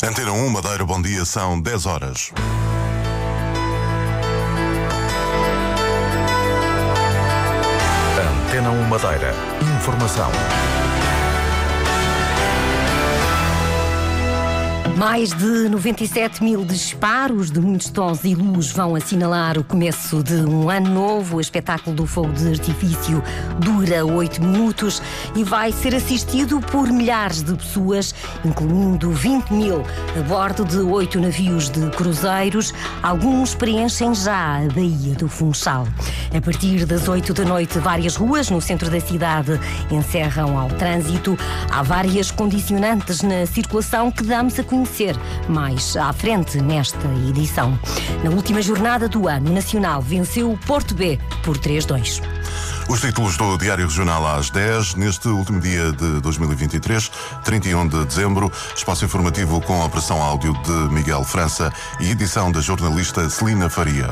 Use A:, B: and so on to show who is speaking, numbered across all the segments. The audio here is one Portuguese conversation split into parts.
A: Antena 1, Madeira, bom dia, são 10 horas.
B: Antena 1 Madeira. Informação.
C: Mais de 97 mil disparos de muitos tons e luz vão assinalar o começo de um ano novo. O espetáculo do fogo de artifício dura 8 minutos e vai ser assistido por milhares de pessoas, incluindo 20 mil a bordo de oito navios de cruzeiros. Alguns preenchem já a Baía do Funchal. A partir das 8 da noite, várias ruas no centro da cidade encerram ao trânsito. Há várias condicionantes na circulação que damos a conhecer mais à frente nesta edição. Na última jornada do ano, o Nacional venceu o Porto B por 3-2.
A: Os títulos do Diário Regional às 10, neste último dia de 2023, 31 de dezembro, espaço informativo com a operação áudio de Miguel França e edição da jornalista Celina Faria.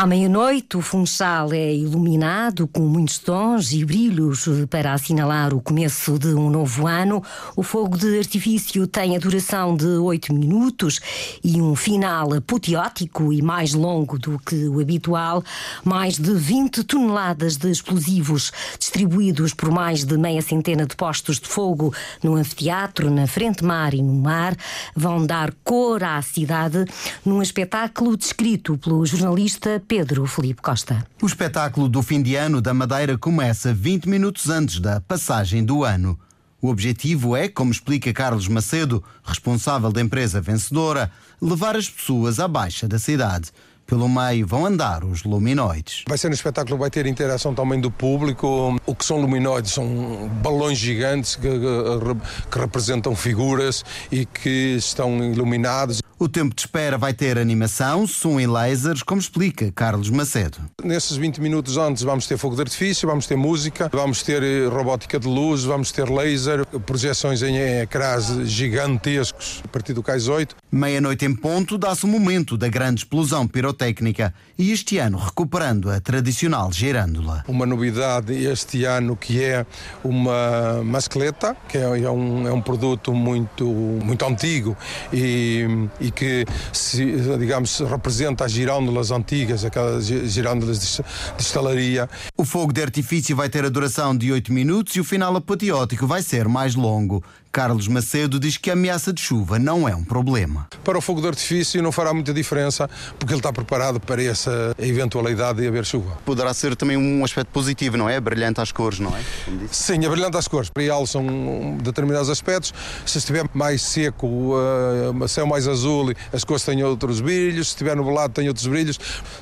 C: À meia-noite, o Funchal é iluminado com muitos tons e brilhos para assinalar o começo de um novo ano. O fogo de artifício tem a duração de oito minutos e um final apoteótico e mais longo do que o habitual. Mais de 20 toneladas de explosivos distribuídos por mais de meia centena de postos de fogo no anfiteatro, na frente mar e no mar vão dar cor à cidade num espetáculo descrito pelo jornalista Pedro Felipe Costa.
D: O espetáculo do fim de ano da Madeira começa 20 minutos antes da passagem do ano. O objetivo é, como explica Carlos Macedo, responsável da empresa vencedora, levar as pessoas à baixa da cidade. Pelo meio vão andar os luminoides.
E: Vai ser um espetáculo que vai ter interação também do público. O que são luminoides? São balões gigantes que, que, que representam figuras e que estão iluminados.
D: O tempo de espera vai ter animação, som e lasers, como explica Carlos Macedo.
E: Nesses 20 minutos antes vamos ter fogo de artifício, vamos ter música, vamos ter eh, robótica de luz, vamos ter laser, projeções em ecrãs gigantescos a partir do Cais 8.
D: Meia-noite em ponto dá-se o momento da grande explosão pirotécnica e este ano recuperando a tradicional gerândola.
E: Uma novidade este ano que é uma mascleta, que é, é, um, é um produto muito, muito antigo e, e que, se, digamos, representa as girândolas antigas, aquelas girândolas de, de estalaria.
D: O fogo de artifício vai ter a duração de 8 minutos e o final apoteótico vai ser mais longo. Carlos Macedo diz que a ameaça de chuva não é um problema.
E: Para o fogo de artifício não fará muita diferença, porque ele está preparado para essa eventualidade de haver chuva.
D: Poderá ser também um aspecto positivo, não é? Brilhante às cores, não é?
E: Sim, é brilhante às cores. Para ele são determinados aspectos. Se estiver mais seco, uh, céu mais azul, as cores têm outros brilhos. Se estiver nublado, tem outros brilhos.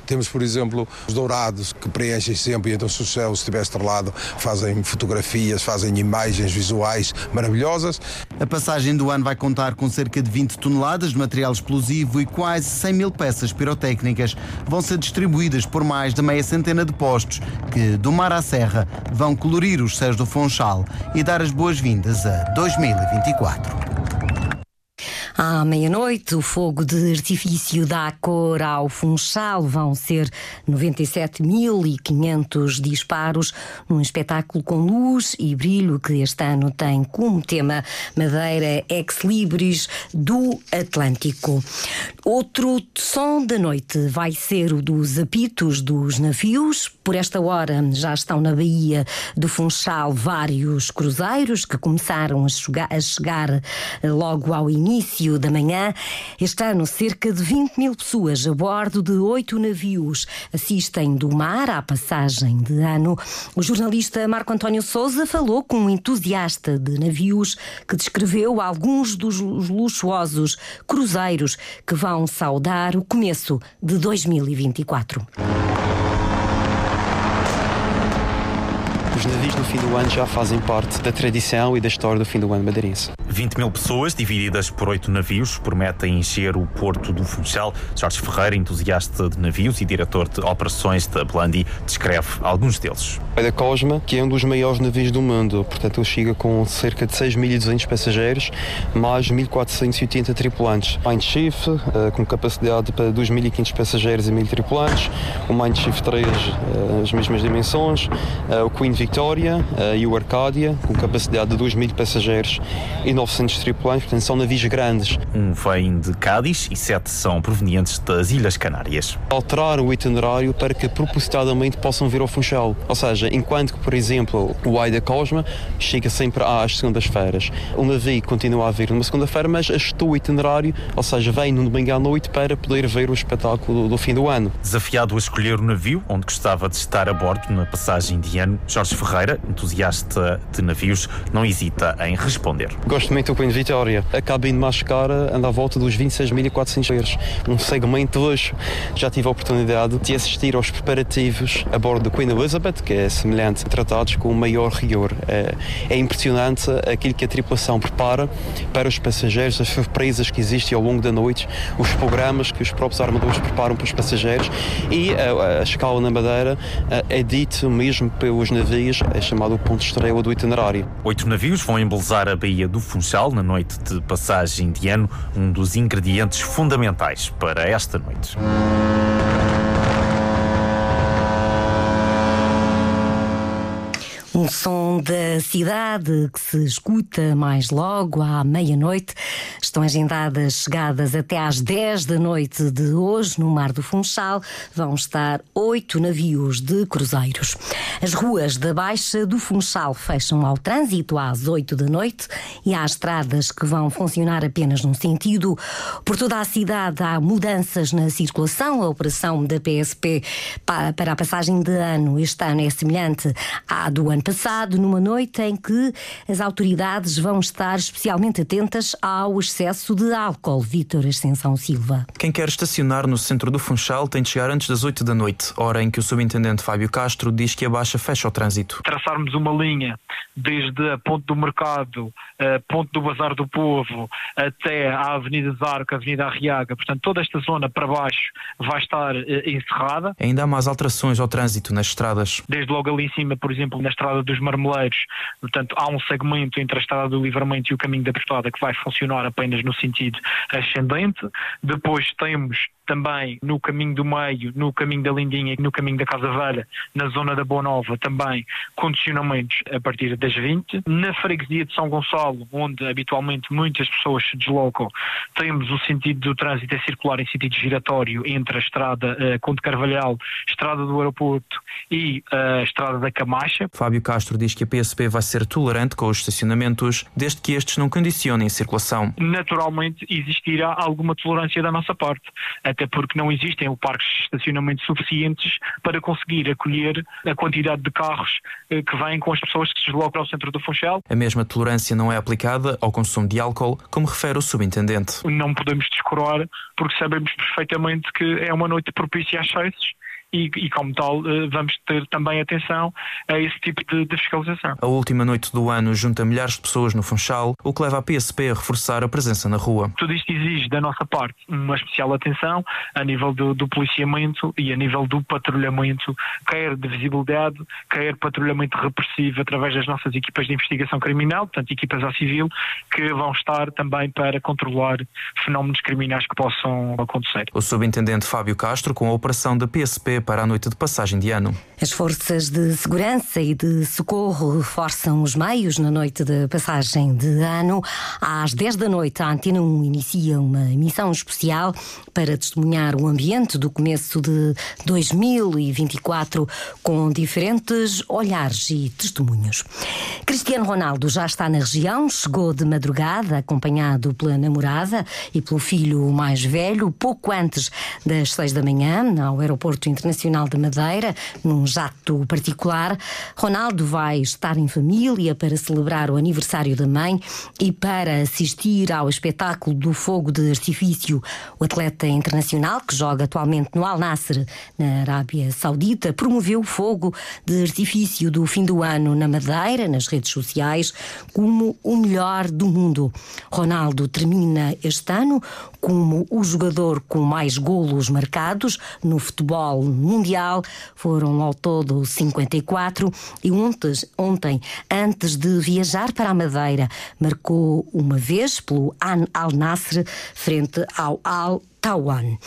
E: Temos, por exemplo, os dourados, que preenchem sempre, e então se o céu estiver estrelado, fazem fotografias, fazem imagens visuais maravilhosas.
D: A passagem do ano vai contar com cerca de 20 toneladas de material explosivo e quase 100 mil peças pirotécnicas vão ser distribuídas por mais de meia centena de postos que, do mar à serra, vão colorir os céus do Funchal e dar as boas-vindas a 2024.
C: À meia-noite, o fogo de artifício dá cor ao Funchal. Vão ser 97.500 disparos num espetáculo com luz e brilho que este ano tem como tema Madeira Ex Libris do Atlântico. Outro som da noite vai ser o dos apitos dos navios. Por esta hora já estão na Baía do Funchal vários cruzeiros que começaram a chegar, logo ao início da manhã. Este ano, cerca de 20 mil pessoas a bordo de oito navios assistem do mar à passagem de ano. O jornalista Marco António Souza falou com um entusiasta de navios que descreveu alguns dos luxuosos cruzeiros que vão saudar o começo de 2024.
F: Os navios do fim do ano já fazem parte da tradição e da história do fim do ano madeirense. 20 mil pessoas, divididas por oito navios, prometem encher o porto do Funchal. Jorge Ferreira, entusiasta de navios e diretor de operações da Blandi, descreve alguns deles.
G: É da Cosma, que é um dos maiores navios do mundo, portanto ele chega com cerca de 6.200 passageiros, mais 1.480 tripulantes. Mindshift, eh, com capacidade para 2.500 passageiros e 1.000 tripulantes, o Mindshift 3, eh, as mesmas dimensões, eh, o Queen Victoria e o Arcadia, com capacidade de 2.000 passageiros e 900 tripulantes, portanto são navios grandes.
F: Um vem de Cádiz e sete são provenientes das Ilhas Canárias.
G: Alterar o itinerário para que propositadamente possam vir ao Funchal, ou seja, enquanto que, por exemplo, o Aida Cosma chega sempre às segundas-feiras, o navio continua a vir numa segunda-feira, mas ajustou o itinerário, ou seja, vem no domingo à noite para poder ver o espetáculo do fim do ano.
F: Desafiado a escolher o navio onde gostava de estar a bordo na passagem de ano, Jorge Ferreira, entusiasta de navios, não hesita em responder.
G: Gosto muito do Queen Vitória. A cabine mais cara anda à volta dos 26.400 euros. Um segmento hoje. Já tive a oportunidade de assistir aos preparativos a bordo do Queen Elizabeth, que é semelhante, tratados com o maior rigor. É, é impressionante aquilo que a tripulação prepara para os passageiros, as surpresas que existem ao longo da noite, os programas que os próprios armadores preparam para os passageiros e a, a escala na Madeira é dito mesmo pelos navios, é chamado ponto estrela do itinerário.
F: Oito navios vão embelezar a Baía do Funchal na noite de passagem de ano, um dos ingredientes fundamentais para esta noite.
C: Um som da cidade que se escuta mais logo à meia-noite. Estão agendadas chegadas até às 10 da noite de hoje no Mar do Funchal. Vão estar oito navios de cruzeiros. As ruas da Baixa do Funchal fecham ao trânsito às 8 da noite e há estradas que vão funcionar apenas num sentido. Por toda a cidade há mudanças na circulação. A operação da PSP para a passagem de ano este ano é semelhante à do ano passado, numa noite em que as autoridades vão estar especialmente atentas ao excesso de álcool. Vítor Ascensão Silva.
H: Quem quer estacionar no centro do Funchal tem de chegar antes das 8 da noite, hora em que o subintendente Fábio Castro diz que a baixa fecha o trânsito.
I: Traçarmos uma linha desde a Ponte do Mercado, a Ponte do Bazar do Povo, até a Avenida Zarco, a Avenida Arriaga, portanto toda esta zona para baixo vai estar eh, encerrada.
H: Ainda há mais alterações ao trânsito nas estradas.
I: Desde logo ali em cima, por exemplo, na estrada dos Marmeleiros, portanto há um segmento entre a estrada do Livramento e o caminho da Portada que vai funcionar apenas no sentido ascendente. Depois temos também no caminho do meio, no caminho da Lindinha e no caminho da Casa Velha, na zona da Boa Nova, também condicionamentos a partir das 20. Na freguesia de São Gonçalo, onde habitualmente muitas pessoas se deslocam, temos o sentido do trânsito a circular em sentido giratório entre a estrada uh, Conde Carvalhal, estrada do aeroporto e a uh, estrada da Camacha.
H: Fábio Castro diz que a PSP vai ser tolerante com os estacionamentos, desde que estes não condicionem a circulação.
I: Naturalmente existirá alguma tolerância da nossa parte, até porque não existem parques de estacionamento suficientes para conseguir acolher a quantidade de carros uh, que vêm com as pessoas que se deslocam ao centro do Funchal.
H: A mesma tolerância não é aplicada ao consumo de álcool, como refere o subintendente.
I: Não podemos descurar, porque sabemos perfeitamente que é uma noite propícia a excessos e, e, como tal, vamos ter também atenção a esse tipo de, de, fiscalização.
H: A última noite do ano junta milhares de pessoas no Funchal, o que leva a PSP a reforçar a presença na rua.
I: Tudo isto exige da nossa parte uma especial atenção a nível do, do policiamento e a nível do patrulhamento, quer de visibilidade, quer patrulhamento repressivo através das nossas equipas de investigação criminal, portanto, equipas à civil, que vão estar também para controlar fenómenos criminais que possam acontecer.
H: O subintendente Fábio Castro, com a operação da PSP para a noite de passagem de ano.
C: As forças de segurança e de socorro reforçam os meios na noite de passagem de ano. Às 10 da noite, a Antena 1 inicia uma emissão especial para testemunhar o ambiente do começo de 2024 com diferentes olhares e testemunhos. Cristiano Ronaldo já está na região, chegou de madrugada, acompanhado pela namorada e pelo filho mais velho, pouco antes das 6 da manhã, ao aeroporto internacional Internacional da Madeira, num jato particular. Ronaldo vai estar em família para celebrar o aniversário da mãe e para assistir ao espetáculo do fogo de artifício. O atleta internacional, que joga atualmente no Al Nasser, na Arábia Saudita, promoveu o fogo de artifício do fim do ano na Madeira, nas redes sociais, como o melhor do mundo. Ronaldo termina este ano como o jogador com mais golos marcados no futebol mundial. Foram ao todo 54 e ontem, ontem antes de viajar para a Madeira, marcou uma vez pelo Al Nasser frente ao Al Tawan.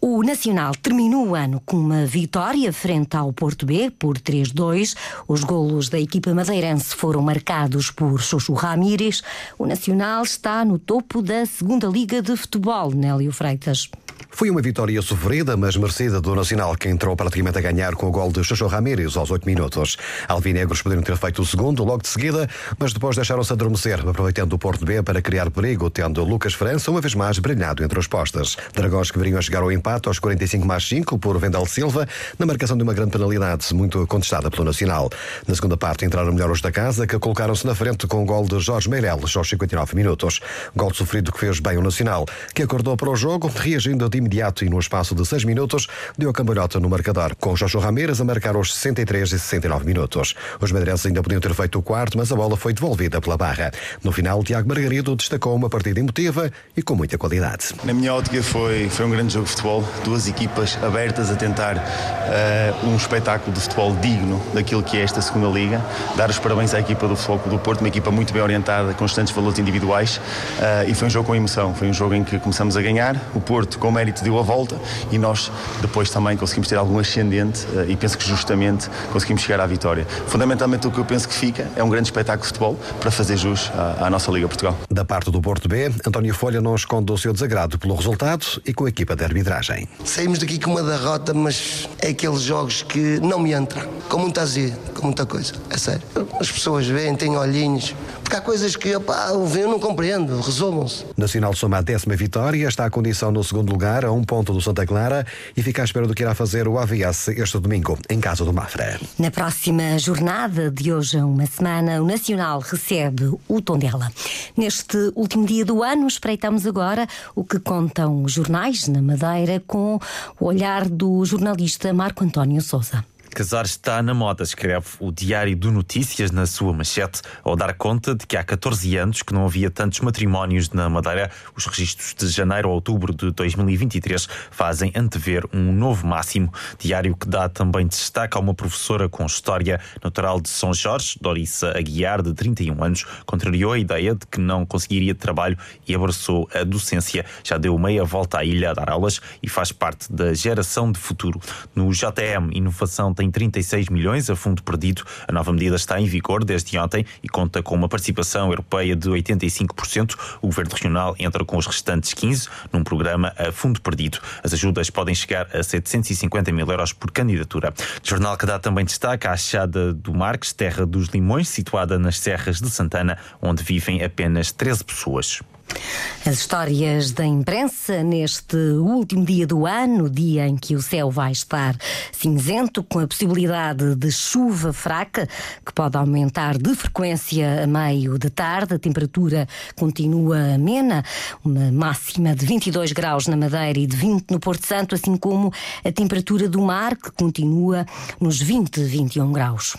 C: O Nacional terminou o ano com uma vitória frente ao Porto B por 3-2. Os golos da equipa madeirense foram marcados por Xoxo Ramírez. O Nacional está no topo da segunda Liga de Futebol, Nélio Freitas.
J: Foi uma vitória sofrida, mas merecida do Nacional, que entrou praticamente a ganhar com o gol de Xoxo Ramírez aos 8 minutos. Alvinegros poderiam ter feito o segundo logo de seguida, mas depois deixaram-se adormecer, aproveitando o Porto B para criar perigo, tendo Lucas França uma vez mais brilhado entre os postas. Dragões que viriam a chegar ao empate aos 45 mais 5 por Vendel Silva, na marcação de uma grande penalidade, muito contestada pelo Nacional. Na segunda parte entraram melhor os da casa, que colocaram-se na frente com o gol de Jorge Meireles aos 59 minutos. Gol sofrido que fez bem o Nacional, que acordou para o jogo, reagindo de imediato e no espaço de 6 minutos deu a cambalhota no marcador, com Joshua Ramírez a marcar aos 63 e 69 minutos. Os madeirenses ainda podiam ter feito o quarto, mas a bola foi devolvida pela barra. No final, Tiago Margarido destacou uma partida emotiva e com muita qualidade.
K: Na minha ótica foi, foi um grande jogo de futebol, duas equipas abertas a tentar uh, um espetáculo de futebol digno daquilo que é esta segunda liga. Dar os parabéns à equipa do Foco do Porto, uma equipa muito bem orientada, com constantes valores individuais uh, e foi um jogo com emoção, foi um jogo em que começamos a ganhar, o Porto com mérito deu a volta e nós depois também conseguimos ter algum ascendente uh, e penso que justamente conseguimos chegar à vitória. Fundamentalmente o que eu penso que fica é um grande espetáculo de futebol para fazer jus à, à nossa Liga Portugal.
J: Da parte do Porto B, António Folha não esconde o seu desagrado pelo resultado e com a equipa de arbitragem.
L: Saímos daqui com uma derrota, mas é aqueles jogos que não me entram, com muita azia, com muita coisa, é sério. As pessoas veem, têm olhinhos, porque há coisas que opa, eu não compreendo, resolvam-se.
J: Nacional soma a décima vitória, está a condição no segundo lugar, a um ponto do Santa Clara e fica à espera do que irá fazer o AVS este domingo, em casa do Mafra.
C: Na próxima jornada de hoje a uma semana, o Nacional recebe o Tondela. Neste último dia do ano, espreitamos agora o que contam os jornais na Madeira com o olhar do jornalista Marco António Souza.
F: Casar está na moda, escreve o Diário do Notícias na sua manchete, ao dar conta de que há 14 anos que não havia tantos matrimónios na Madeira. Os registros de janeiro a outubro de 2023 fazem antever um novo máximo. Diário que dá também destaque a uma professora com história natural de São Jorge, Dorissa Aguiar, de 31 anos, contrariou a ideia de que não conseguiria trabalho e abraçou a docência. Já deu meia volta à ilha a dar aulas e faz parte da geração de futuro. No JM, inovação tem tem 36 milhões a fundo perdido. A nova medida está em vigor desde ontem e conta com uma participação europeia de 85%. O governo regional entra com os restantes 15 num programa a fundo perdido. As ajudas podem chegar a 750 mil euros por candidatura. O jornal que dá também destaca a Achada do Marques, terra dos Limões, situada nas Serras de Santana, onde vivem apenas 13 pessoas.
C: As histórias da imprensa neste último dia do ano, dia em que o céu vai estar cinzento, com a possibilidade de chuva fraca, que pode aumentar de frequência a meio de tarde. A temperatura continua amena, uma máxima de 22 graus na Madeira e de 20 no Porto Santo, assim como a temperatura do mar, que continua nos 20, 21 graus.